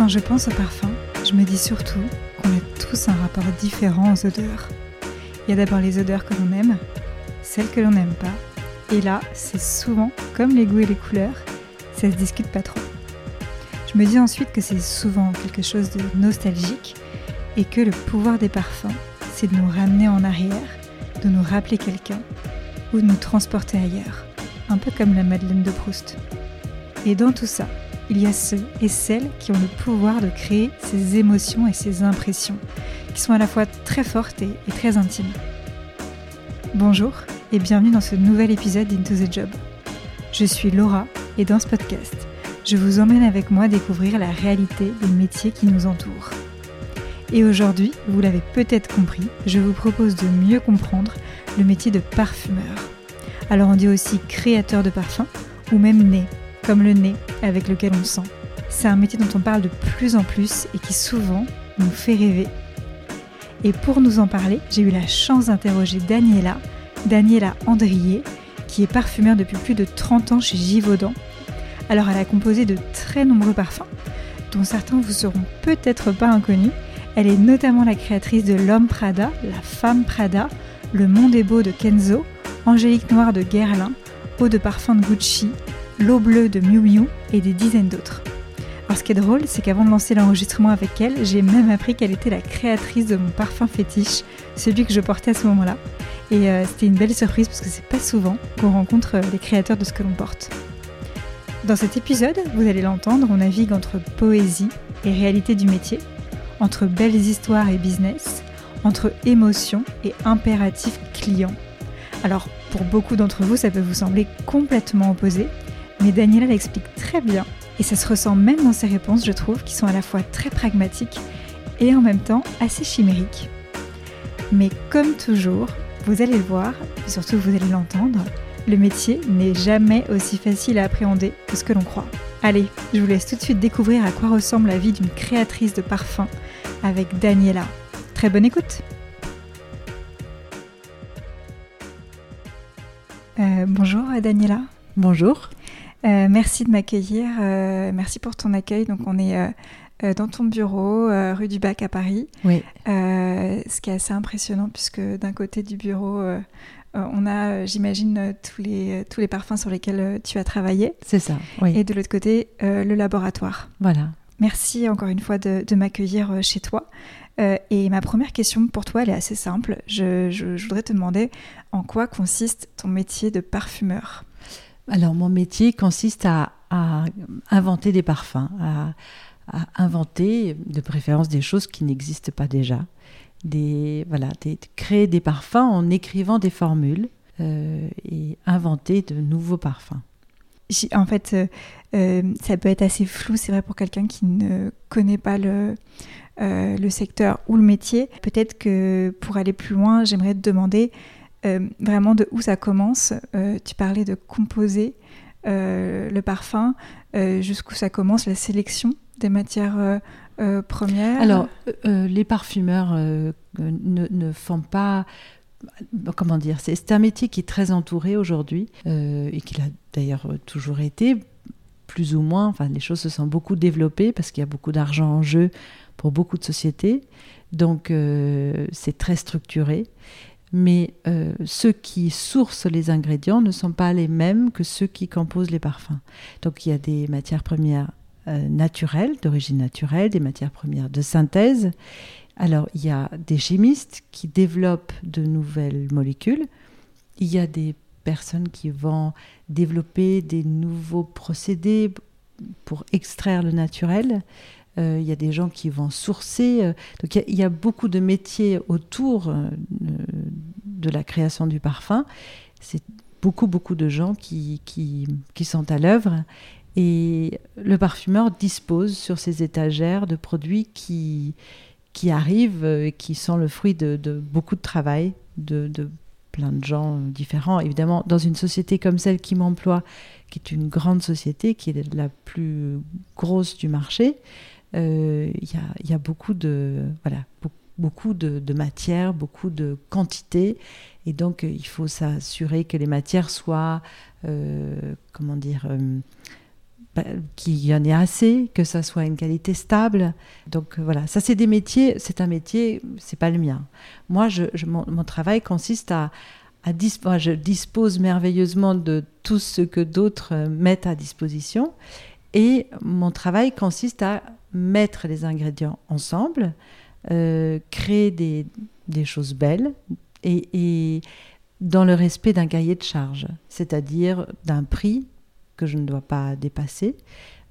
Quand je pense au parfum, je me dis surtout qu'on a tous un rapport différent aux odeurs. Il y a d'abord les odeurs que l'on aime, celles que l'on n'aime pas, et là, c'est souvent comme les goûts et les couleurs, ça se discute pas trop. Je me dis ensuite que c'est souvent quelque chose de nostalgique et que le pouvoir des parfums, c'est de nous ramener en arrière, de nous rappeler quelqu'un ou de nous transporter ailleurs, un peu comme la Madeleine de Proust. Et dans tout ça, il y a ceux et celles qui ont le pouvoir de créer ces émotions et ces impressions, qui sont à la fois très fortes et, très intimes. Bonjour et bienvenue dans ce nouvel épisode d'Into the Job. Je suis Laura et dans ce podcast, je vous emmène avec moi découvrir la réalité des métiers qui nous entourent. Et aujourd'hui, vous l'avez peut-être compris, je vous propose de mieux comprendre le métier de parfumeur. Alors on dit aussi créateur de parfums ou même nez comme le nez avec lequel on sent. C'est un métier dont on parle de plus en plus et qui souvent nous fait rêver. Et pour nous en parler, j'ai eu la chance d'interroger Daniela, Daniela Andrier, qui est parfumeur depuis plus de 30 ans chez Givaudan. Alors elle a composé de très nombreux parfums, dont certains vous seront peut-être pas inconnus. Elle est notamment la créatrice de L'homme Prada, La femme Prada, Le monde est beau de Kenzo, Angélique Noire de Guerlain, Eau de parfum de Gucci, L'eau bleue de Miu Miu et des dizaines d'autres. Alors ce qui est drôle, c'est qu'avant de lancer l'enregistrement avec elle, j'ai même appris qu'elle était la créatrice de mon parfum fétiche, celui que je portais à ce moment-là. Et euh, c'était une belle surprise parce que c'est pas souvent qu'on rencontre euh, les créateurs de ce que l'on porte. Dans cet épisode, vous allez l'entendre, on navigue entre poésie et réalité du métier, entre belles histoires et business, entre émotion et impératif client. Alors, pour beaucoup d'entre vous, ça peut vous sembler complètement opposé, mais Daniela l'explique très bien et ça se ressent même dans ses réponses, je trouve, qui sont à la fois très pragmatiques et en même temps assez chimériques. Mais comme toujours, vous allez le voir, et surtout vous allez l'entendre, le métier n'est jamais aussi facile à appréhender que ce que l'on croit. Allez, je vous laisse tout de suite découvrir à quoi ressemble la vie d'une créatrice de parfums avec Daniela. Très bonne écoute euh, Bonjour Daniela. Bonjour. Euh, merci de m'accueillir. Euh, merci pour ton accueil. Donc, on est euh, dans ton bureau, rue du Bac à Paris. Oui. ce qui est assez impressionnant, puisque d'un côté du bureau, on a, j'imagine, tous les, tous les parfums sur lesquels tu as travaillé. C'est ça, oui. Et de l'autre côté, le laboratoire. Voilà. Merci encore une fois de, de m'accueillir chez toi. et ma première question pour toi, elle est assez simple. Je, je, je voudrais te demander en quoi consiste ton métier de parfumeur? Alors mon métier consiste à, inventer des parfums, à, inventer de préférence des choses qui n'existent pas déjà, des, voilà, créer des parfums en écrivant des formules euh, et inventer de nouveaux parfums. En fait, euh, euh, ça peut être assez flou, c'est vrai pour quelqu'un qui ne connaît pas le, le secteur ou le métier. Peut-être que pour aller plus loin, j'aimerais te demander euh, vraiment de où ça commence. Euh, tu parlais de composer euh, le parfum, jusqu'où ça commence, la sélection des matières premières. Alors, les parfumeurs ne, font pas comment dire, c'est un métier qui est très entouré aujourd'hui et qui l'a d'ailleurs toujours été, plus ou moins. Enfin, les choses se sont beaucoup développées parce qu'il y a beaucoup d'argent en jeu pour beaucoup de sociétés. Donc, c'est très structuré mais euh, ceux qui sourcent les ingrédients ne sont pas les mêmes que ceux qui composent les parfums. Donc il y a des matières premières euh, naturelles, d'origine naturelle, des matières premières de synthèse. Alors il y a des chimistes qui développent de nouvelles molécules. Il y a des personnes qui vont développer des nouveaux procédés pour extraire le naturel. Euh, il y a des gens qui vont sourcer. Euh, donc il y, a beaucoup de métiers autour euh, de la création du parfum. C'est beaucoup, beaucoup de gens qui, qui, qui sont à l'œuvre. Et le parfumeur dispose sur ses étagères de produits qui, qui arrivent et qui sont le fruit de, beaucoup de travail de, plein de gens différents. Évidemment, dans une société comme celle qui m'emploie, qui est une grande société, qui est la plus grosse du marché, il y, a, beaucoup de voilà beaucoup de, matière, beaucoup de quantité, et donc euh, il faut s'assurer que les matières soient, euh, comment dire, qu'il y en ait assez, que ça soit une qualité stable. Donc voilà, ça c'est des métiers, c'est un métier, c'est pas le mien. Moi, je, mon, travail consiste à, à je dispose merveilleusement de tout ce que d'autres mettent à disposition, et mon travail consiste à mettre les ingrédients ensemble, euh, créer des, des, choses belles et, dans le respect d'un cahier de charge, c'est-à-dire d'un prix que je ne dois pas dépasser,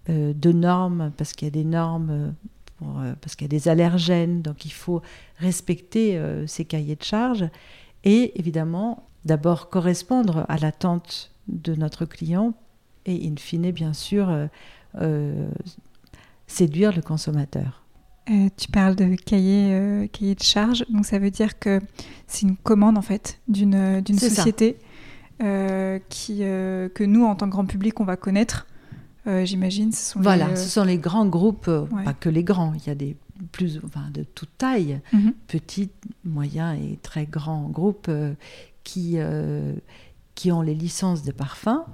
euh, de normes, parce qu'il y a des normes, euh, parce qu'il y a des allergènes, donc il faut respecter ces cahiers de charge, et évidemment, d'abord correspondre à l'attente de notre client, et in fine, bien sûr, séduire le consommateur. tu parles de cahier, cahier de charge, donc ça veut dire que c'est une commande en fait d'une société euh, qui, euh, que nous, en tant que grand public, on va connaître. Euh, j'imagine, ce sont voilà, ce sont les grands groupes, pas que les grands. Il y a des plus, enfin, de toute taille, mhm. petits, moyens et très grands groupes qui qui ont les licences de parfums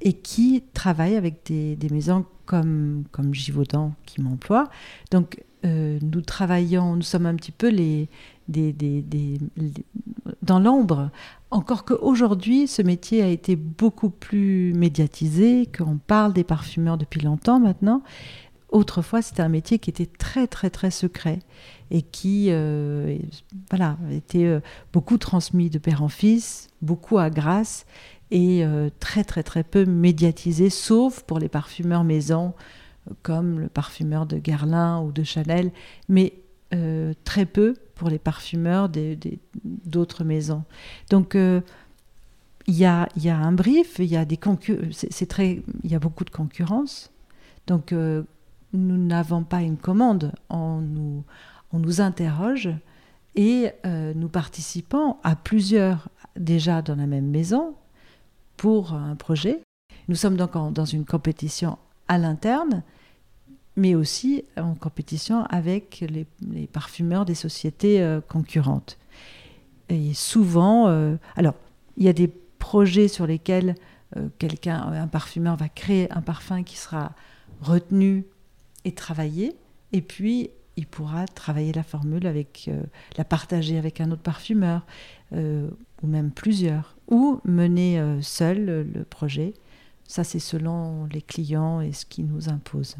et qui travaillent avec des, maisons comme, comme Givaudan qui m'emploie. Donc, nous travaillons, nous sommes un petit peu les, des, des, des, dans l'ombre encore qu'aujourd'hui, ce métier a été beaucoup plus médiatisé, qu'on parle des parfumeurs depuis longtemps maintenant. Autrefois, c'était un métier qui était très très très secret et qui euh, voilà, était euh, beaucoup transmis de père en fils, beaucoup à grâce et euh, très très très peu médiatisé, sauf pour les parfumeurs maison comme le parfumeur de Guerlain ou de Chanel, mais très peu pour les parfumeurs d'autres maisons. Donc, euh, il y, a, un brief, il y a des c'est très, il y a beaucoup de concurrence. Donc, euh, nous n'avons pas une commande, on nous, on nous interroge et euh, nous participons à plusieurs déjà dans la même maison pour un projet. Nous sommes donc dans une compétition à l'interne mais aussi en compétition avec les, parfumeurs des sociétés euh, concurrentes. Et souvent, euh, alors, il y a des projets sur lesquels euh, quelqu'un, un parfumeur va créer un parfum qui sera retenu et travaillé, et puis il pourra travailler la formule avec, la partager avec un autre parfumeur, ou même plusieurs, ou mener seul le projet. Ça, c'est selon les clients et ce qui nous impose.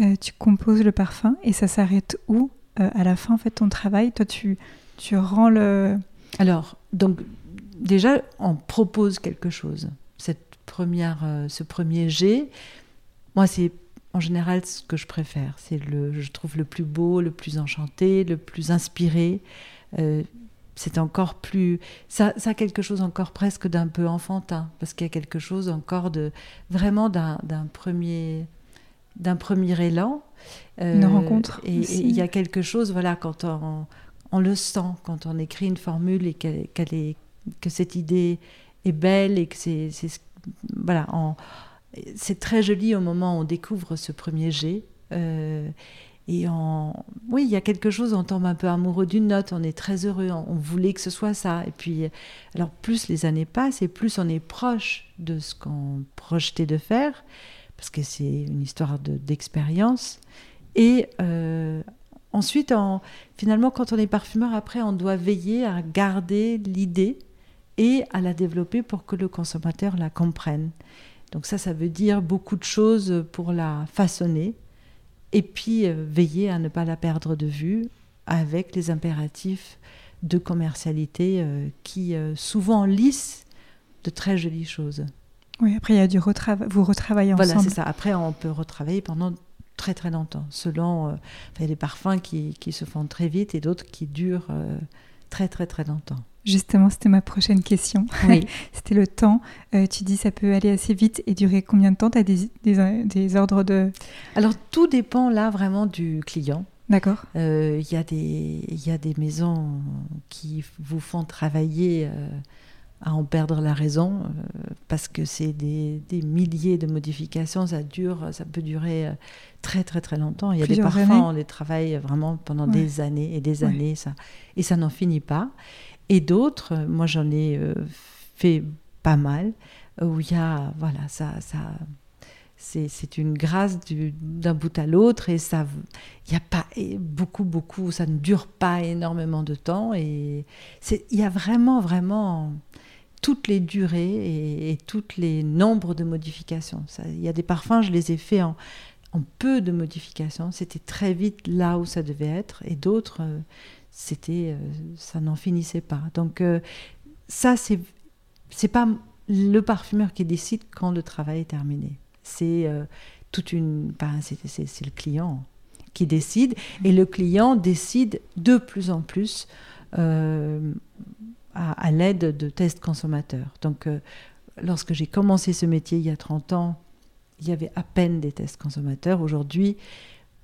Euh, tu composes le parfum et ça s'arrête où euh, À la fin, en fait, ton travail, toi, tu, tu rends le... Alors, donc, déjà, on propose quelque chose. Cette première, euh, ce premier jet, moi, c'est en général ce que je préfère. C'est le, je trouve le plus beau, le plus enchanté, le plus inspiré. C'est encore plus. Ça, ça, a quelque chose encore presque d'un peu enfantin, parce qu'il y a quelque chose encore de vraiment d'un premier d'un premier élan. une euh, rencontre. Et il y a quelque chose, voilà, quand on, le sent, quand on écrit une formule et qu'elle est, que cette idée est belle et que c'est. Voilà, c'est très joli au moment où on découvre ce premier jet. Euh, et en, oui, il y a quelque chose, on tombe un peu amoureux d'une note, on est très heureux, on, voulait que ce soit ça. Et puis, alors plus les années passent et plus on est proche de ce qu'on projetait de faire parce que c'est une histoire d'expérience. et euh, ensuite, en, finalement, quand on est parfumeur, après, on doit veiller à garder l'idée et à la développer pour que le consommateur la comprenne. Donc ça, ça veut dire beaucoup de choses pour la façonner et puis euh, veiller à ne pas la perdre de vue avec les impératifs de commercialité euh, qui souvent lissent de très jolies choses. Oui, après, il y a du retravail. Vous retravaillez ensemble. Voilà, c'est ça. Après, on peut retravailler pendant très très longtemps, selon. Euh, il y a des parfums qui, qui, se font très vite et d'autres qui durent euh, très très très longtemps. Justement, c'était ma prochaine question. Oui. c'était le temps. Euh, tu dis ça peut aller assez vite et durer combien de temps? Tu as des, des, des, ordres de... Alors, tout dépend là vraiment du client. D'accord. Il y, a des, y a des maisons qui vous font travailler à en perdre la raison euh, parce que c'est des, milliers de modifications, ça dure, ça peut durer euh, très très très longtemps. Il y a des parfums, on les travaille vraiment pendant des années et des années, ça, et ça n'en finit pas. Et d'autres, moi j'en ai euh, fait pas mal, où il y a, voilà, ça, ça, c'est une grâce d'un bout à l'autre et ça il y a pas beaucoup beaucoup ça ne dure pas énormément de temps et il y a vraiment vraiment toutes les durées et, toutes les nombres de modifications. Il y a des parfums je les ai faits en, peu de modifications. C'était très vite là où ça devait être et d'autres euh, c'était euh, ça n'en finissait pas donc euh, ça c'est c'est pas le parfumeur qui décide quand le travail est terminé c'est euh, toute une. c'est le client qui décide et le client décide de plus en plus à, l'aide de tests consommateurs. Donc, lorsque j'ai commencé ce métier il y a 30 ans, il y avait à peine des tests consommateurs. Aujourd'hui,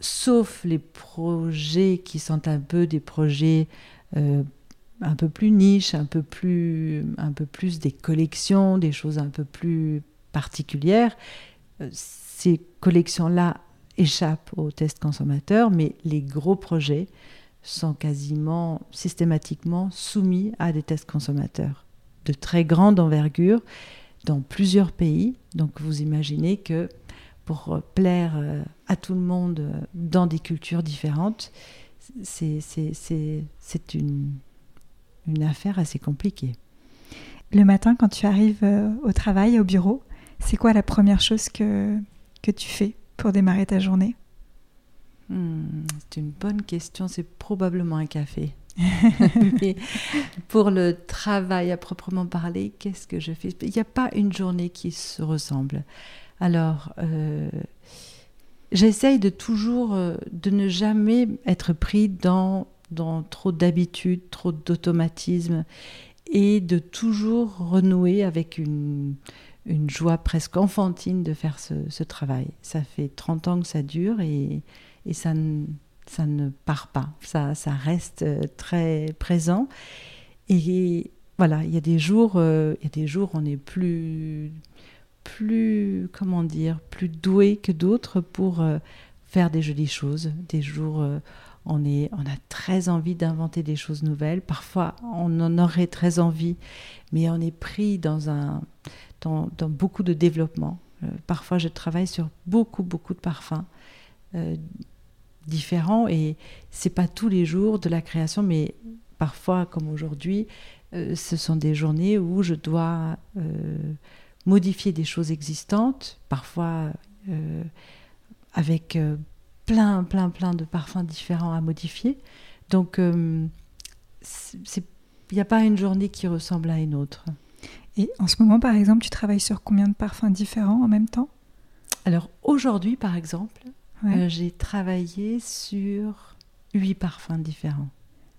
sauf les projets qui sont un peu des projets un peu plus niches, un peu plus, un peu plus des collections, des choses un peu plus particulières, euh, ces collections-là échappent aux tests consommateurs, mais les gros projets sont quasiment systématiquement soumis à des tests consommateurs de très grande envergure dans plusieurs pays. Donc vous imaginez que pour plaire euh, à tout le monde euh, dans des cultures différentes, c'est une, une affaire assez compliquée. Le matin, quand tu arrives au travail, au bureau, c'est quoi la première chose que, que tu fais pour démarrer ta journée? Hmm, C'est une bonne question, c'est probablement un café. pour le travail à proprement parler, qu'est-ce que je fais? Il n'y a pas une journée qui se ressemble. Alors, euh, j'essaye de toujours, euh, de ne jamais être pris dans, dans trop d'habitudes, trop d'automatisme, et de toujours renouer avec une, une joie presque enfantine de faire ce, travail. Ça fait 30 ans que ça dure et, ça, ne, ça ne part pas. Ça, ça reste euh, très présent. Et voilà, il y a des jours, euh, il y a des jours on est plus, plus, comment dire, plus doué que d'autres pour euh, faire des jolies choses. Des jours, on, est, on a très envie d'inventer des choses nouvelles. Parfois, on en aurait très envie, mais on est pris dans un dans, beaucoup de développement. Euh, parfois, je travaille sur beaucoup, beaucoup de parfums euh, différents et c'est pas tous les jours de la création, mais parfois, comme aujourd'hui, euh, ce sont des journées où je dois modifier des choses existantes, parfois avec plein, plein, plein de parfums différents à modifier. Donc, il n'y a pas une journée qui ressemble à une autre. Et en ce moment, par exemple, tu travailles sur combien de parfums différents en même temps? Alors aujourd'hui, par exemple, euh, j'ai travaillé sur huit parfums différents.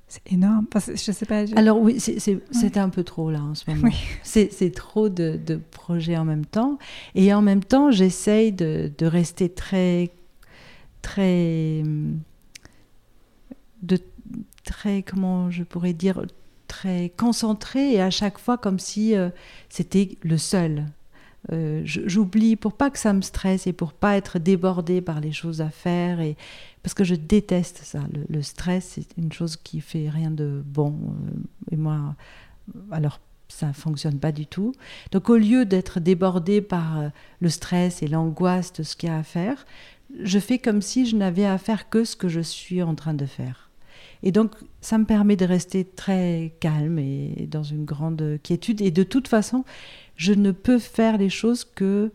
C'est énorme. Enfin, je sais pas. Alors oui, c'est un peu trop là en ce moment. C'est trop de, de, projets en même temps. Et en même temps, j'essaye de, de, rester très, très, de très, comment je pourrais dire, très concentré et à chaque fois comme si euh, c'était le seul. Euh, j'oublie pour pas que ça me stresse et pour pas être débordée par les choses à faire et parce que je déteste ça. Le, stress c'est une chose qui fait rien de bon euh, et moi alors ça fonctionne pas du tout. Donc au lieu d'être débordée par le stress et l'angoisse de ce qu'il y a à faire, je fais comme si je n'avais à faire que ce que je suis en train de faire. Et donc, ça me permet de rester très calme et dans une grande quiétude. Et de toute façon, je ne peux faire les choses que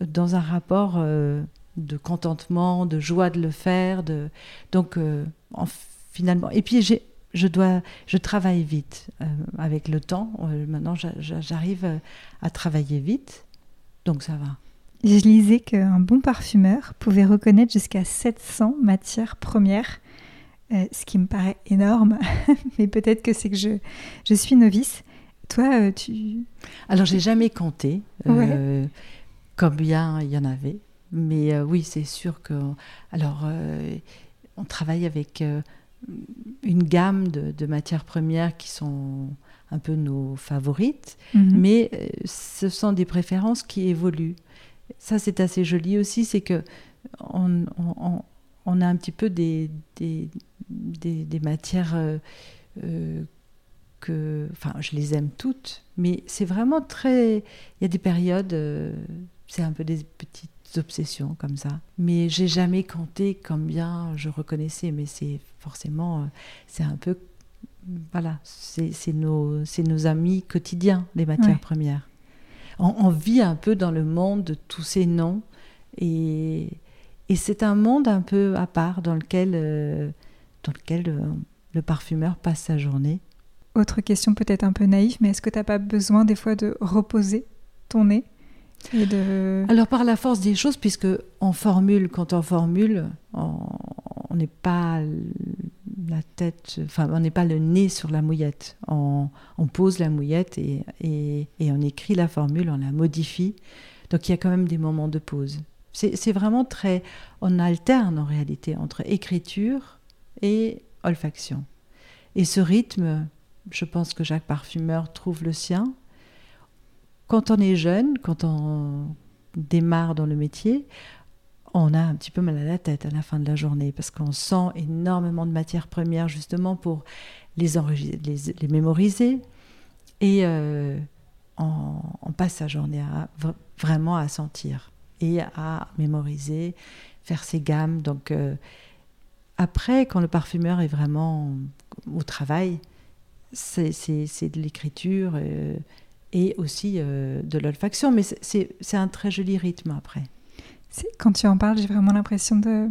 dans un rapport euh, de contentement, de joie de le faire. Donc, euh, finalement. Et puis, je dois, je travaille vite euh, avec le temps. maintenant, j'arrive à travailler vite, donc ça va. Je lisais qu'un bon parfumeur pouvait reconnaître jusqu'à 700 matières premières euh, ce qui me paraît énorme, mais peut-être que c'est que je, je suis novice. Toi, euh, tu... Alors, j'ai jamais compté euh, combien il y en avait, mais oui, c'est sûr que... Alors, on travaille avec une gamme de, matières premières qui sont un peu nos favorites, mhm. mais ce sont des préférences qui évoluent. Ça, c'est assez joli aussi, c'est que on, on, a un petit peu des, des, des, matières euh, euh, que, enfin, je les aime toutes, mais c'est vraiment très. Il y a des périodes, euh, c'est un peu des petites obsessions comme ça. Mais j'ai jamais compté combien je reconnaissais, mais c'est forcément, euh, c'est un peu, voilà, c'est nos, nos amis quotidiens, les matières premières. On, vit un peu dans le monde de tous ces noms et, et c'est un monde un peu à part dans lequel, euh, dans lequel euh, le parfumeur passe sa journée. Autre question peut-être un peu naïve, mais est-ce que tu n'as pas besoin des fois de reposer ton nez alors par la force des choses, puisque on formule, quand on formule, on n'est pas la tête, enfin on n'est pas le nez sur la mouillette. On, pose la mouillette et, et, on écrit la formule, on la modifie. Donc il y a quand même des moments de pause. C'est vraiment très... On alterne en réalité entre écriture et olfaction. Et ce rythme, je pense que Jacques Parfumeur trouve le sien quand on est jeune, quand on démarre dans le métier, on a un petit peu mal à la tête à la fin de la journée parce qu'on sent énormément de matières premières justement pour les, les, mémoriser. Et euh, on, passe sa journée à, vraiment à sentir et à mémoriser, faire ses gammes. Donc euh, après, quand le parfumeur est vraiment au travail, c'est de l'écriture. Euh, et aussi euh, de l'olfaction. Mais c'est un très joli rythme après. Quand tu en parles, j'ai vraiment l'impression de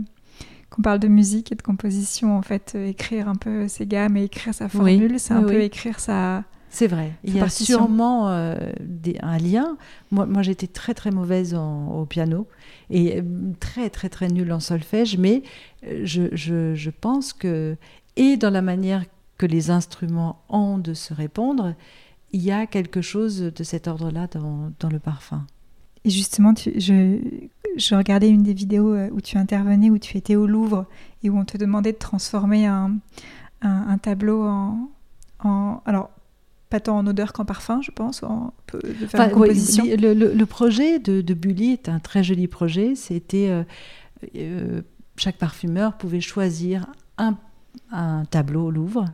qu'on parle de musique et de composition. En fait, euh, écrire un peu ses gammes et écrire sa formule, c'est un peu écrire sa. C'est vrai. Il y a sûrement euh, un lien. Moi, moi j'étais très très mauvaise au piano et très très très nulle en solfège, mais je, je, je pense que et dans la manière que les instruments ont de se répondre, il y a quelque chose de cet ordre-là dans, le parfum. Et justement, je, je, regardais une des vidéos euh, où tu intervenais, où tu étais au Louvre et où on te demandait de transformer un, un, tableau en, en, Alors, pas tant en odeur qu'en parfum, je pense, en, de faire une composition. le, projet de, de, Bully est un très joli projet. C'était. Euh, euh, chaque parfumeur pouvait choisir un, un tableau au Louvre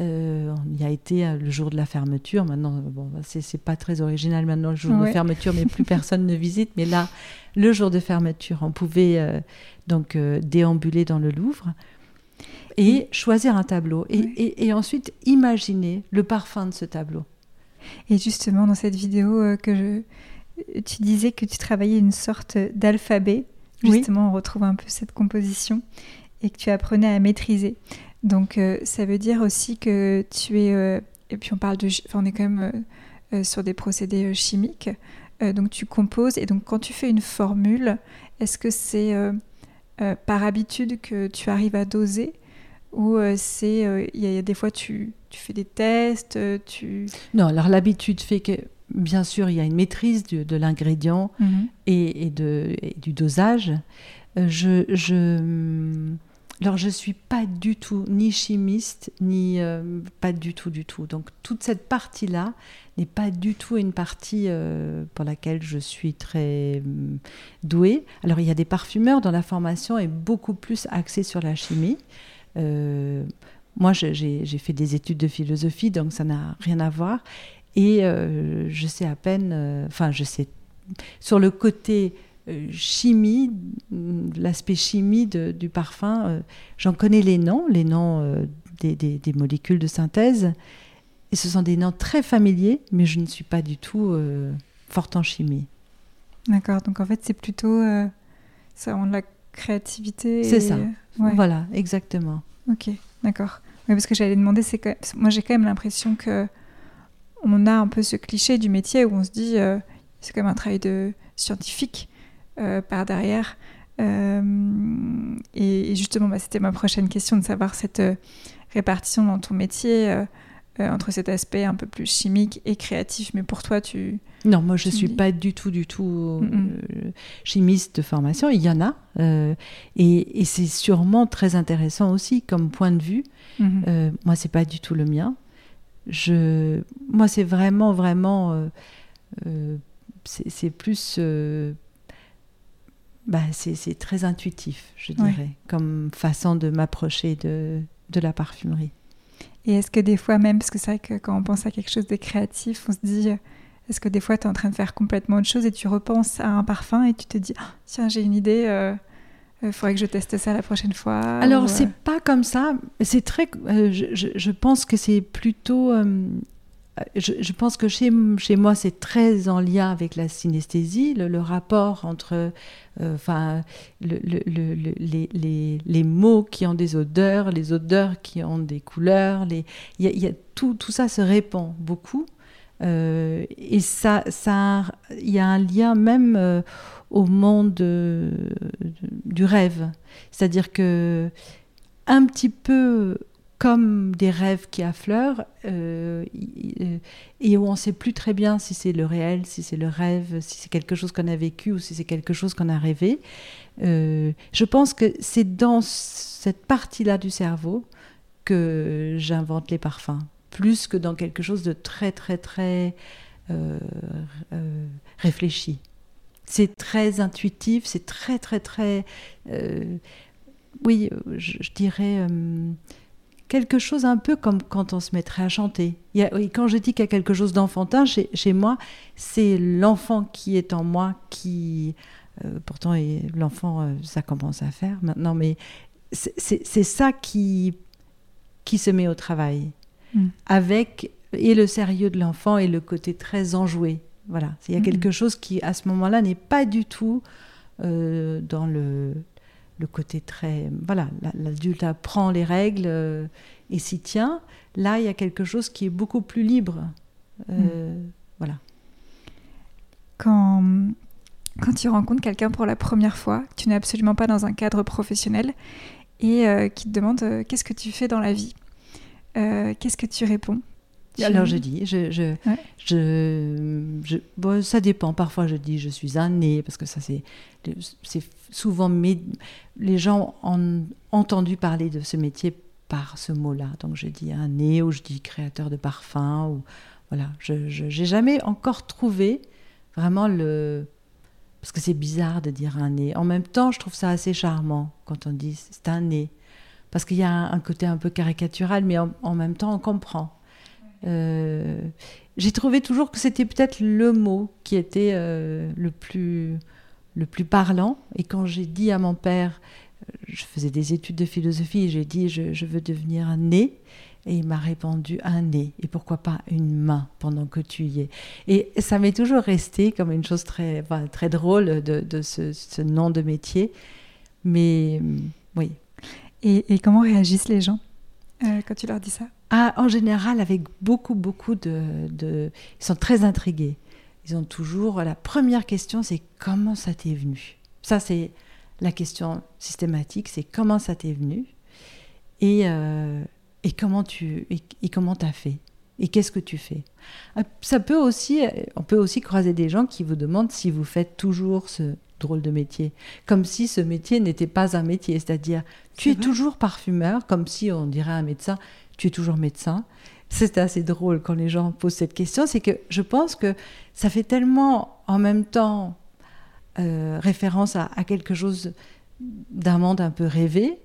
euh, on y a été euh, le jour de la fermeture. Maintenant, bon, bah, c'est pas très original maintenant le jour de fermeture, mais plus personne ne visite. Mais là, le jour de fermeture, on pouvait euh, donc déambuler dans le Louvre et choisir un tableau et, ensuite imaginer le parfum de ce tableau. Et justement, dans cette vidéo que tu disais que tu travaillais une sorte d'alphabet. Justement, on retrouve un peu cette composition et que tu apprenais à maîtriser. Donc euh, ça veut dire aussi que tu es, euh, et puis on parle de, enfin, on est quand même euh, sur des procédés chimiques, donc tu composes, et donc quand tu fais une formule, est-ce que c'est par habitude que tu arrives à doser ou c'est, il y, a des fois tu, tu fais des tests, tu... Non, alors l'habitude fait que bien sûr, il y a une maîtrise de, l'ingrédient mhm. et, et, de, et, du dosage. je, je, alors je suis pas du tout ni chimiste ni euh, pas du tout du tout. Donc toute cette partie là n'est pas du tout une partie euh, pour laquelle je suis très mm, douée. Alors il y a des parfumeurs dont la formation est beaucoup plus axée sur la chimie. Euh, moi j'ai fait des études de philosophie donc ça n'a rien à voir et je sais à peine, enfin je sais sur le côté chimie, l'aspect chimie du parfum, euh, j'en connais les noms, les noms euh, des, molécules de synthèse, et ce sont des noms très familiers, mais je ne suis pas du tout forte en chimie. D'accord, donc en fait c'est plutôt ça rend de la créativité. C'est ça, voilà, exactement. Ok, d'accord. Oui, parce que j'allais demander, c'est que moi j'ai quand même l'impression que on a un peu ce cliché du métier où on se dit c'est quand même un travail de scientifique euh, par derrière. Euh, et, justement, bah, c'était ma prochaine question de savoir cette euh, répartition dans ton métier entre cet aspect un peu plus chimique et créatif. Mais pour toi, tu... Non, moi je ne suis pas du tout, du tout chimiste de formation. Il y en a. et, c'est sûrement très intéressant aussi comme point de vue. Mm-hmm. moi, c'est pas du tout le mien. Je, moi, c'est vraiment, vraiment... c'est plus bah, c'est très intuitif, je dirais, comme façon de m'approcher de, de, la parfumerie. Et est-ce que des fois même, parce que c'est vrai que quand on pense à quelque chose de créatif, on se dit, Est-ce que des fois, tu es en train de faire complètement autre chose et tu repenses à un parfum et tu te dis, ah, tiens, j'ai une idée, il faudrait que je teste ça la prochaine fois Alors, c'est pas comme ça. C'est très. je, pense que c'est plutôt je, pense que chez, chez moi, c'est très en lien avec la synesthésie, le, rapport entre euh, les, mots qui ont des odeurs, les odeurs qui ont des couleurs. Les, y a, y a tout, ça se répand beaucoup. Euh, et ça, ça, il y a un lien même euh, au monde du rêve. C'est-à-dire que un petit peu comme des rêves qui affleurent euh, et où on ne sait plus très bien si c'est le réel, si c'est le rêve, si c'est quelque chose qu'on a vécu ou si c'est quelque chose qu'on a rêvé. Euh, je pense que c'est dans cette partie-là du cerveau que j'invente les parfums, plus que dans quelque chose de très très très euh, réfléchi. C'est très intuitif, c'est très très très... oui, je dirais quelque chose un peu comme quand on se mettrait à chanter. et quand je dis qu'il y a quelque chose d'enfantin chez, moi, c'est l'enfant qui est en moi qui... Euh, pourtant, l'enfant, euh, ça commence à faire maintenant, mais c'est ça qui, qui se met au travail. Mm. Avec et le sérieux de l'enfant et le côté très enjoué. Voilà, il y a mm. quelque chose qui, à ce moment-là, n'est pas du tout euh, dans le, le côté très... Voilà, l'adulte apprend les règles euh, et s'y tient. Là, il y a quelque chose qui est beaucoup plus libre. Euh, hmm. Voilà. Quand, quand tu rencontres quelqu'un pour la première fois, tu n'es absolument pas dans un cadre professionnel et euh, qui te demande qu'est-ce que tu fais dans la vie, qu'est-ce que tu réponds? Alors je dis, je, je, je, bon, ça dépend. Parfois je dis je suis un né parce que ça c'est, c'est souvent les gens ont entendu parler de ce métier par ce mot-là. Donc je dis un né ou je dis créateur de parfums ou voilà. Je n'ai jamais encore trouvé vraiment le parce que c'est bizarre de dire un nez. En même temps, je trouve ça assez charmant quand on dit c'est un nez parce qu'il y a un, côté un peu caricatural, mais en même temps on comprend. Euh, j'ai trouvé toujours que c'était peut-être le mot qui était euh, le, plus, le plus parlant. Et quand j'ai dit à mon père, euh, je faisais des études de philosophie, j'ai dit je, veux devenir un nez. Et il m'a répondu un nez, et pourquoi pas une main pendant que tu y es. Et ça m'est toujours resté comme une chose très, très drôle de, ce, nom de métier. Mais oui. Et comment réagissent les gens quand tu leur dis ça? Ah, en général, avec beaucoup, beaucoup de, Ils sont très intrigués. Ils ont toujours... La première question, c'est comment ça t'est venu? Ça, c'est la question systématique, c'est comment ça t'est venu? Et, euh, et comment tu et, comment t'as fait? Et qu'est-ce que tu fais? Ah, Ça peut aussi, on peut aussi croiser des gens qui vous demandent si vous faites toujours ce drôle de métier, comme si ce métier n'était pas un métier, c'est-à-dire tu es toujours parfumeur, comme si on dirait à un médecin, tu es toujours médecin. C'est assez drôle quand les gens posent cette question, c'est que je pense que ça fait tellement en même temps euh, référence à, quelque chose d'un monde un peu rêvé.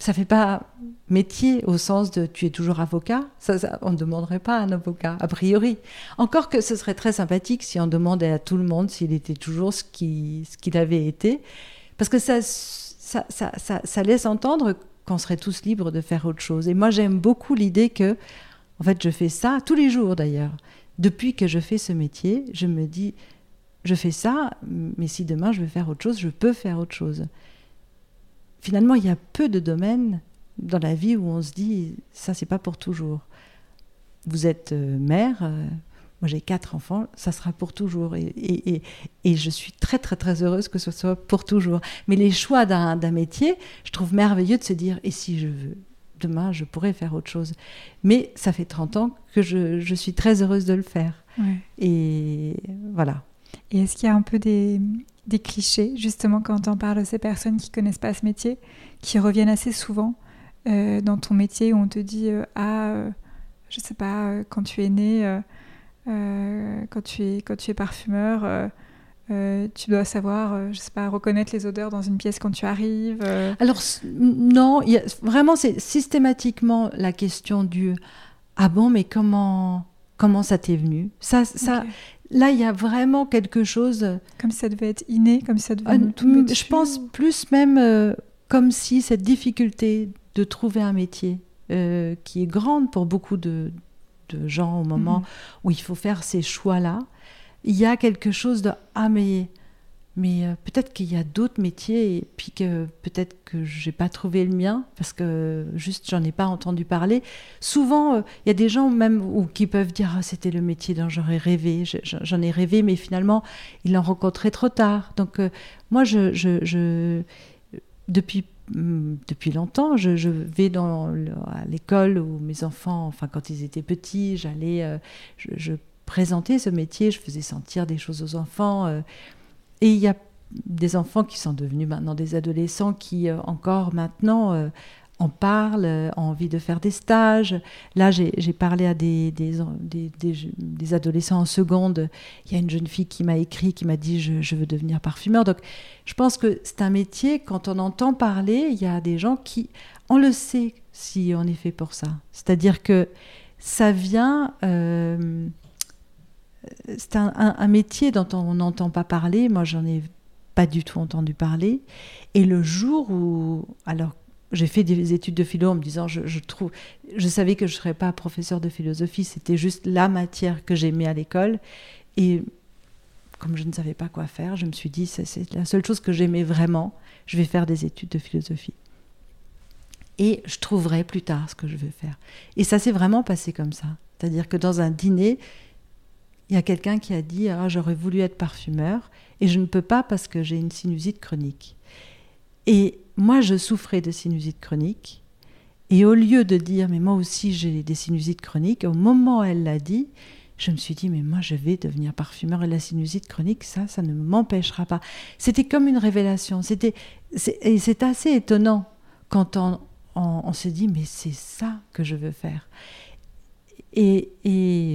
Ça fait pas métier au sens de tu es toujours avocat. Ça, on ne demanderait pas à un avocat, a priori. Encore que ce serait très sympathique si on demandait à tout le monde s'il était toujours ce qu'il avait été. Parce que ça, ça, ça, ça laisse entendre qu'on serait tous libres de faire autre chose. Et moi, j'aime beaucoup l'idée que, en fait, je fais ça tous les jours d'ailleurs. Depuis que je fais ce métier, je me dis, je fais ça, mais si demain je veux faire autre chose, je peux faire autre chose. Finalement, il y a peu de domaines dans la vie où on se dit, ça, c'est pas pour toujours. Vous êtes euh, mère, euh, moi, j'ai quatre enfants, ça sera pour toujours. Et, et, et, je suis très, très, très heureuse que ce soit pour toujours. Mais les choix d'un métier, je trouve merveilleux de se dire et si je veux Demain, je pourrais faire autre chose. Mais ça fait 30 ans que je, je suis très heureuse de le faire. Et voilà. Et est-ce qu'il y a un peu des, des clichés, justement, quand on parle de ces personnes qui connaissent pas ce métier, qui reviennent assez souvent euh, dans ton métier où on te dit euh, Ah, euh, je sais pas, quand tu es né euh, quand, tu es, quand tu es parfumeur, euh, euh, tu dois savoir, je sais pas, reconnaître les odeurs dans une pièce quand tu arrives. Alors non, y a, vraiment c'est systématiquement la question du ah bon mais comment comment ça t'est venu? Ça ça là, il y a vraiment quelque chose. Comme ça devait être inné, comme ça devait. être tout je pense plus même euh, comme si cette difficulté de trouver un métier euh, qui est grande pour beaucoup de, de gens au moment mhm. où il faut faire ces choix-là, il y a quelque chose de ah mais mais euh, peut-être qu'il y a d'autres métiers et puis que peut-être que j'ai pas trouvé le mien parce que juste j'en ai pas entendu parler. Souvent, euh, il y a des gens même ou qui peuvent dire ah, c'était le métier dont j'aurais rêvé, j'en ai rêvé, mais finalement ils l'ont rencontré trop tard. Donc euh, moi, je, je, depuis depuis longtemps, je, vais dans à l'école où mes enfants, enfin quand ils étaient petits, j'allais, je, présentais ce métier, je faisais sentir des choses aux enfants. Et il y a des enfants qui sont devenus maintenant des adolescents qui euh, encore maintenant euh, en parlent, euh, ont envie de faire des stages. Là, j'ai parlé à des, adolescents en seconde. Il y a une jeune fille qui m'a écrit, qui m'a dit je, veux devenir parfumeur. Donc, je pense que c'est un métier, quand on entend parler, il y a des gens qui, on le sait si on est fait pour ça. C'est-à-dire que ça vient c'est un, métier dont on n'entend pas parler. Moi, j'en ai pas du tout entendu parler. Et le jour où, alors, j'ai fait des études de philo en me disant, je, trouve, je savais que je serais pas professeur de philosophie. C'était juste la matière que j'aimais à l'école. Et comme je ne savais pas quoi faire, je me suis dit, c'est la seule chose que j'aimais vraiment. Je vais faire des études de philosophie. Et je trouverai plus tard ce que je veux faire. Et ça s'est vraiment passé comme ça. C'est-à-dire que dans un dîner, il y a quelqu'un qui a dit ah, J'aurais voulu être parfumeur et je ne peux pas parce que j'ai une sinusite chronique. Et moi, je souffrais de sinusite chronique. Et au lieu de dire Mais moi aussi, j'ai des sinusites chroniques, au moment où elle l'a dit, je me suis dit, mais moi, je vais devenir parfumeur et la sinusite chronique, ça, ça ne m'empêchera pas. C'était comme une révélation. C'était, et c'est assez étonnant quand on, se dit, mais c'est ça que je veux faire. Et,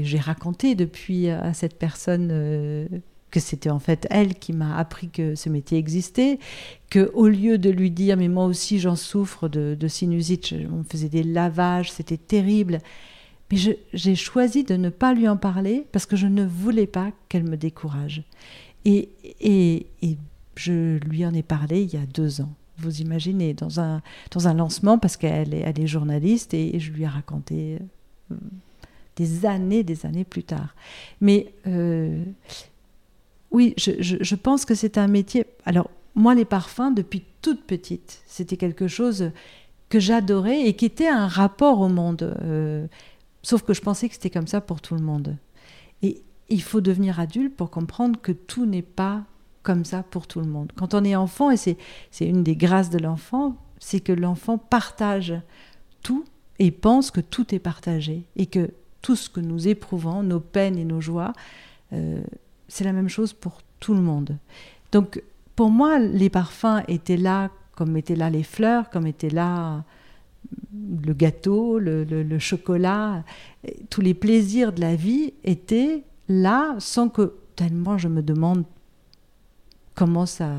j'ai raconté depuis à cette personne euh, que c'était en fait elle qui m'a appris que ce métier existait, que au lieu de lui dire mais moi aussi j'en souffre de, sinusite, on faisait des lavages, c'était terrible, mais j'ai choisi de ne pas lui en parler parce que je ne voulais pas qu'elle me décourage. Et, et, je lui en ai parlé il y a deux ans. Vous imaginez, dans un, dans un lancement, parce qu'elle est, elle est journaliste, et, je lui ai raconté euh, des années, des années plus tard. Mais euh, oui, je, pense que c'est un métier. Alors, moi, les parfums, depuis toute petite, c'était quelque chose que j'adorais et qui était un rapport au monde. Euh, sauf que je pensais que c'était comme ça pour tout le monde. Et il faut devenir adulte pour comprendre que tout n'est pas comme ça pour tout le monde. Quand on est enfant, et c'est une des grâces de l'enfant, c'est que l'enfant partage tout et pense que tout est partagé et que tout ce que nous éprouvons, nos peines et nos joies, euh, c'est la même chose pour tout le monde. Donc pour moi, les parfums étaient là comme étaient là les fleurs, comme étaient là le gâteau, le, chocolat, tous les plaisirs de la vie étaient là sans que tellement je me demande comment ça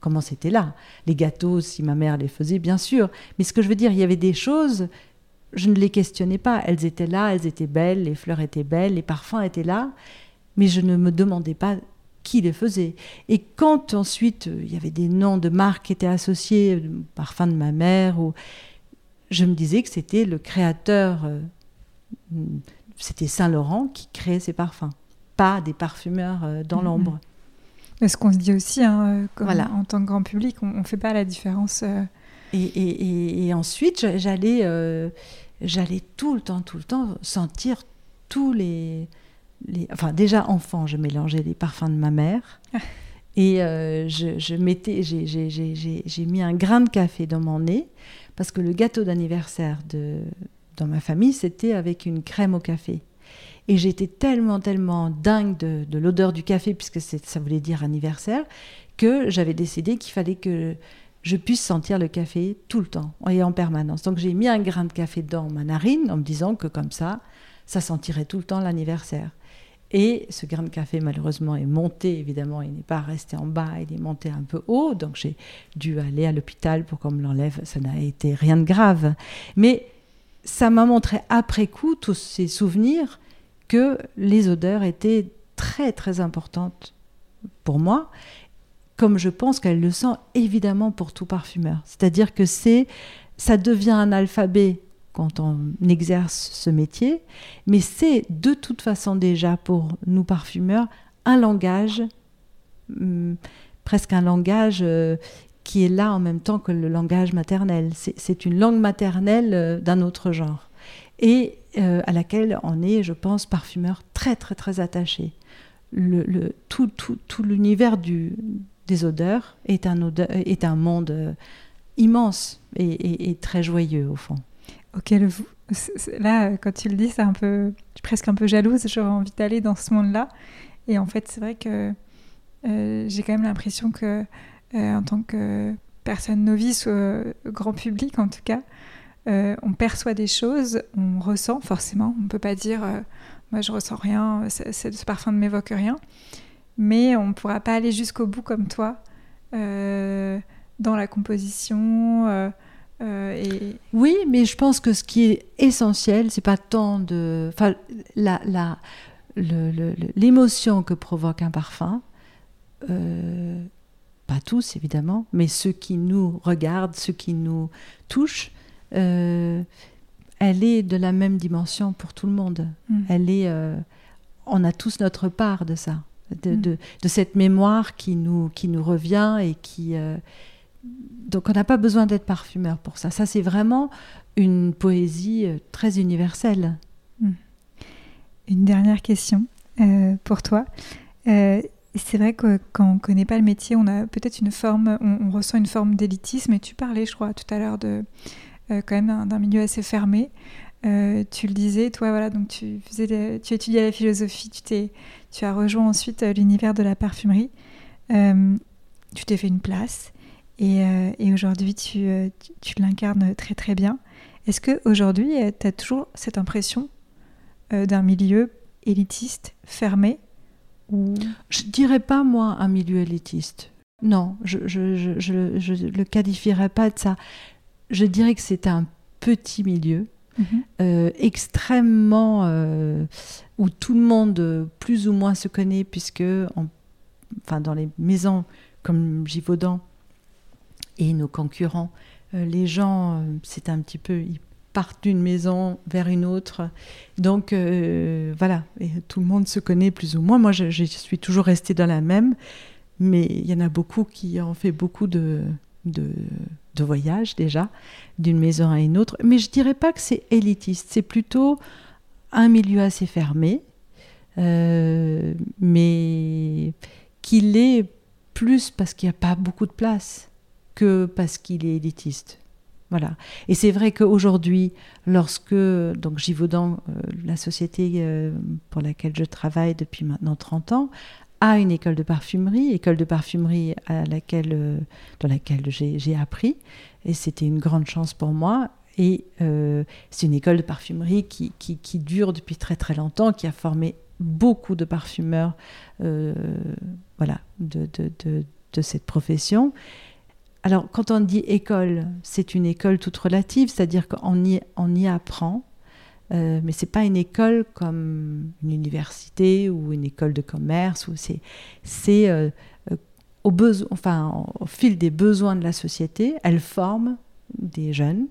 comment c'était là. Les gâteaux, si ma mère les faisait, bien sûr. Mais ce que je veux dire, il y avait des choses je ne les questionnais pas. Elles étaient là, elles étaient belles, les fleurs étaient belles, les parfums étaient là, mais je ne me demandais pas qui les faisait. Et quand ensuite il y avait des noms de marques qui étaient associés, euh, parfum de ma mère, ou je me disais que c'était le créateur, euh, c'était Saint Laurent qui créait ces parfums, pas des parfumeurs euh, dans mm-hmm. l'ombre. Ce qu'on se dit aussi, hein, en tant que grand public, on ne fait pas la différence. Et, et, ensuite, j'allais j'allais tout le temps, tout le temps sentir tous les, les... Enfin, déjà enfant, je mélangeais les parfums de ma mère. Et euh, je, je, mettais, j'ai mis un grain de café dans mon nez parce que le gâteau d'anniversaire de dans ma famille, c'était avec une crème au café. Et j'étais tellement, tellement dingue de, de l'odeur du café, puisque ça voulait dire anniversaire, que j'avais décidé qu'il fallait que je puisse sentir le café tout le temps et en permanence. Donc j'ai mis un grain de café dans ma narine en me disant que comme ça, ça sentirait tout le temps l'anniversaire. Et ce grain de café, malheureusement, est monté, évidemment, il n'est pas resté en bas, il est monté un peu haut, donc j'ai dû aller à l'hôpital pour qu'on me l'enlève. Ça n'a été rien de grave. Mais ça m'a montré après coup, tous ces souvenirs, que les odeurs étaient très très importante pour moi, comme je pense qu'elle le sent évidemment pour tout parfumeur. C'est-à-dire que c'est, ça devient un alphabet quand on exerce ce métier, mais c'est de toute façon déjà pour nous parfumeurs un langage, hum, presque un langage euh, qui est là en même temps que le langage maternel. C'est une langue maternelle euh, d'un autre genre et euh, à laquelle on est, je pense, parfumeur très très très attaché. Le, tout, tout, tout l'univers des odeurs est un, monde immense et, très joyeux au fond. Auquel vous, là, quand tu le dis, c'est un peu, je suis presque un peu jalouse. J'aurais envie d'aller dans ce monde-là. Et en fait, c'est vrai que euh, j'ai quand même l'impression que, euh, en tant que personne novice, euh, grand public en tout cas, on perçoit des choses, on ressent forcément. On ne peut pas dire, moi je ressens rien, ce parfum ne m'évoque rien. Mais on ne pourra pas aller jusqu'au bout comme toi dans la composition. Et... Oui, mais je pense que ce qui est essentiel, c'est pas tant de. Enfin, la, la, l'émotion que provoque un parfum, euh, pas tous évidemment, mais ceux qui nous regardent, ceux qui nous touchent, euh, elle est de la même dimension pour tout le monde. Mm. Elle est, euh, on a tous notre part de ça, de, mm. de, de, cette mémoire qui nous, qui nous revient et qui. Donc on n'a pas besoin d'être parfumeur pour ça. Ça c'est vraiment une poésie très universelle. Mm. Une dernière question euh, pour toi. Euh, c'est vrai que quand on ne connaît pas le métier, on a peut-être une forme, on, ressent une forme d'élitisme. Et tu parlais, je crois, tout à l'heure de euh, quand même d'un milieu assez fermé. tu le disais, toi, voilà, donc tu faisais, tu étudiais la philosophie, tu as rejoint ensuite l'univers de la parfumerie. tu t'es fait une place et, et aujourd'hui, tu, tu, tu l'incarnes très très bien. Est-ce que aujourd'hui, tu as toujours cette impression euh, d'un milieu élitiste, fermé ou... Je dirais pas, moi, un milieu élitiste. Non, je ne le qualifierais pas de ça. Je dirais que c'est un petit milieu, mhm. euh, extrêmement... Euh, où tout le monde plus ou moins se connaît, puisque enfin, dans les maisons comme Givaudan et nos concurrents, les gens, c'est un petit peu partent d'une maison vers une autre. Donc euh, voilà, tout le monde se connaît plus ou moins. Moi, je, suis toujours restée dans la même, mais il y en a beaucoup qui ont fait beaucoup de, de, voyages déjà, d'une maison à une autre. Mais je dirais pas que c'est élitiste, c'est plutôt un milieu assez fermé, euh, mais qu'il est plus parce qu'il n'y a pas beaucoup de place que parce qu'il est élitiste. Voilà. Et c'est vrai qu'aujourd'hui, lorsque donc Givaudan, euh, la société euh, pour laquelle je travaille depuis maintenant 30 ans, a une école de parfumerie, école de parfumerie à laquelle, euh, dans laquelle j'ai appris, et c'était une grande chance pour moi. Et c'est une école de parfumerie qui, qui, dure depuis très très longtemps, qui a formé beaucoup de parfumeurs voilà, de, de, de cette profession. Alors, quand on dit école, c'est une école toute relative, c'est-à-dire qu'on y, apprend, euh, mais c'est pas une école comme une université ou une école de commerce. c'est, c'est euh, euh, au, enfin, au fil des besoins de la société, elle forme des jeunes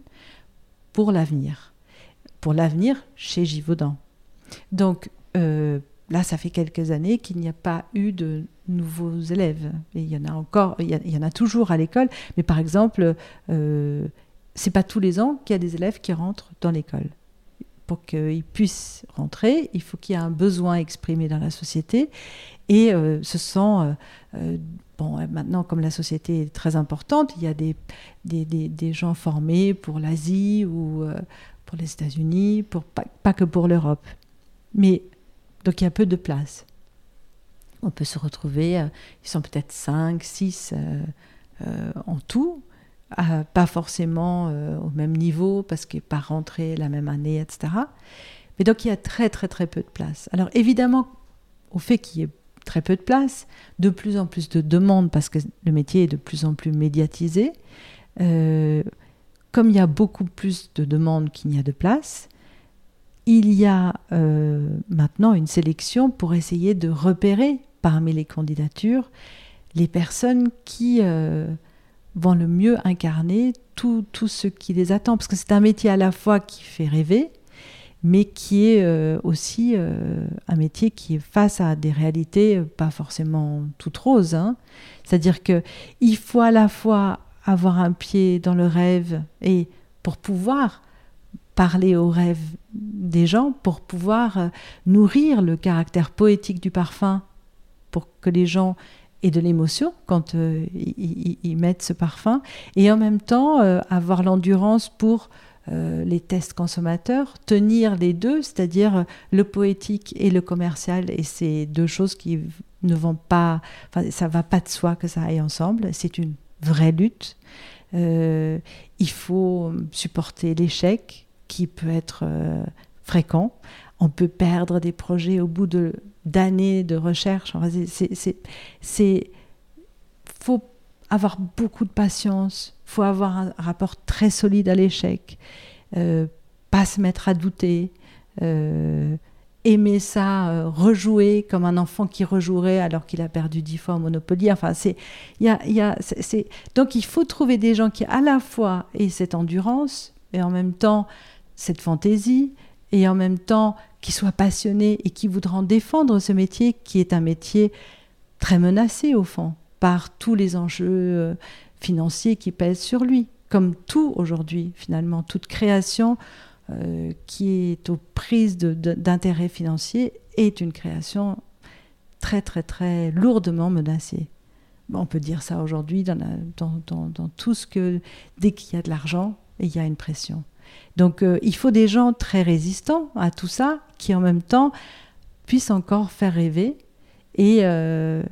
pour l'avenir, pour l'avenir chez Givaudan. Donc, là, ça fait quelques années qu'il n'y a pas eu de nouveaux élèves. Il y en a encore, il y, en a toujours à l'école, mais par exemple, euh, c'est pas tous les ans qu'il y a des élèves qui rentrent dans l'école. Pour qu'ils puissent rentrer, il faut qu'il y ait un besoin exprimé dans la société. Et euh, ce sont, euh, euh, bon, maintenant, comme la société est très importante, il y a des, des, des, gens formés pour l'Asie ou pour les États-Unis, pas, pas que pour l'Europe. Mais donc il y a peu de place on peut se retrouver, euh, ils sont peut-être 5, 6 euh, euh, en tout, pas forcément au même niveau parce qu'ils pas rentré la même année, etc. Mais donc il y a très très très peu de place. Alors évidemment, au fait qu'il y ait très peu de place, de plus en plus de demandes parce que le métier est de plus en plus médiatisé. comme il y a beaucoup plus de demandes qu'il n'y a de place, il y a euh, maintenant une sélection pour essayer de repérer parmi les candidatures les personnes qui euh, vont le mieux incarner tout, tout, ce qui les attend. Parce que c'est un métier à la fois qui fait rêver, mais qui est euh, aussi un métier qui est face à des réalités pas forcément toutes roses. Hein. C'est-à-dire qu'il faut à la fois avoir un pied dans le rêve et pour pouvoir parler aux rêves des gens pour pouvoir euh, nourrir le caractère poétique du parfum, pour que les gens aient de l'émotion quand euh, ils, mettent ce parfum, et en même temps euh, avoir l'endurance pour les tests consommateurs, tenir les deux, c'est-à-dire le poétique et le commercial, et c'est deux choses qui ne vont pas, enfin, ça va pas de soi que ça aille ensemble, c'est une vraie lutte. il faut supporter l'échec, qui peut être euh, fréquent. On peut perdre des projets au bout d'années de recherche. C'est faut avoir beaucoup de patience, faut avoir un rapport très solide à l'échec, euh, pas se mettre à douter, euh, aimer ça, rejouer comme un enfant qui rejouerait alors qu'il a perdu dix fois au Monopoly. Enfin, y a, y a, c'est, donc il faut trouver des gens qui à la fois aient cette endurance et en même temps cette fantaisie et en même temps qui soient passionnés et qui voudront défendre ce métier qui est un métier très menacé au fond par tous les enjeux euh, financiers qui pèsent sur lui, comme tout aujourd'hui finalement, toute création euh, qui est aux prises d'intérêts financiers est une création très très très lourdement menacée. On peut dire ça aujourd'hui dans, dans, dans, tout ce que dès qu'il y a de l'argent, il y a une pression. Donc euh, il faut des gens très résistants à tout ça, qui en même temps puissent encore faire rêver et, euh,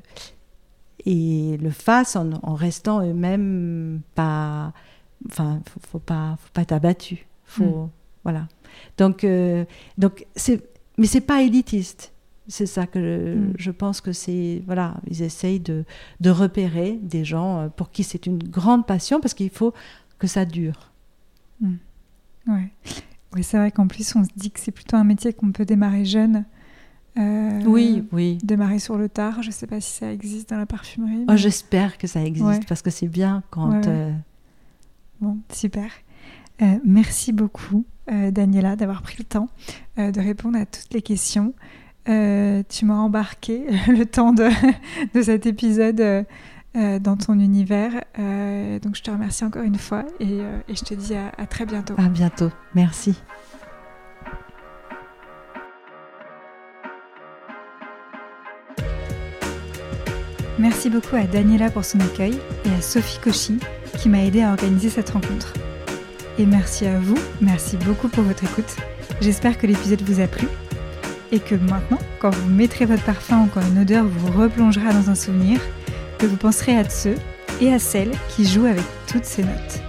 et le fassent en, restant eux-mêmes pas... Enfin, faut, faut pas, faut pas être abattu. Faut, mm. Voilà. Donc, euh, donc c'est, mais c'est pas élitiste. C'est ça que je, mm. pense que c'est voilà, ils essayent de, de repérer des gens pour qui c'est une grande passion parce qu'il faut que ça dure. Mm. Ouais. Oui, c'est vrai qu'en plus, on se dit que c'est plutôt un métier qu'on peut démarrer jeune. Euh, oui, oui. Démarrer sur le tard. Je ne sais pas si ça existe dans la parfumerie. Oh, J'espère que ça existe parce que c'est bien quand. Euh, bon, super. Euh, merci beaucoup, Daniela, d'avoir pris le temps de répondre à toutes les questions. tu m'as embarqué le temps de, de cet épisode euh, dans ton univers. Euh, donc je te remercie encore une fois et, euh, et je te dis à, à très bientôt. À bientôt. Merci. Merci beaucoup à Daniela pour son accueil et à Sophie Cauchy qui m'a aidé à organiser cette rencontre. Et merci à vous, merci beaucoup pour votre écoute. J'espère que l'épisode vous a plu et que maintenant, quand vous mettrez votre parfum ou quand une odeur vous replongera dans un souvenir, que vous penserez à ceux et à celles qui jouent avec toutes ces notes.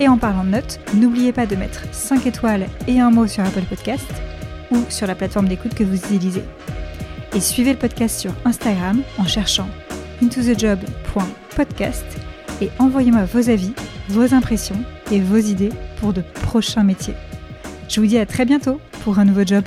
Et en parlant de notes, n'oubliez pas de mettre 5 étoiles et un mot sur Apple Podcast ou sur la plateforme d'écoute que vous utilisez. Et suivez le podcast sur Instagram en cherchant intothejob.podcast et envoyez-moi vos avis, vos impressions et vos idées pour de prochains métiers. Je vous dis à très bientôt pour un nouveau job.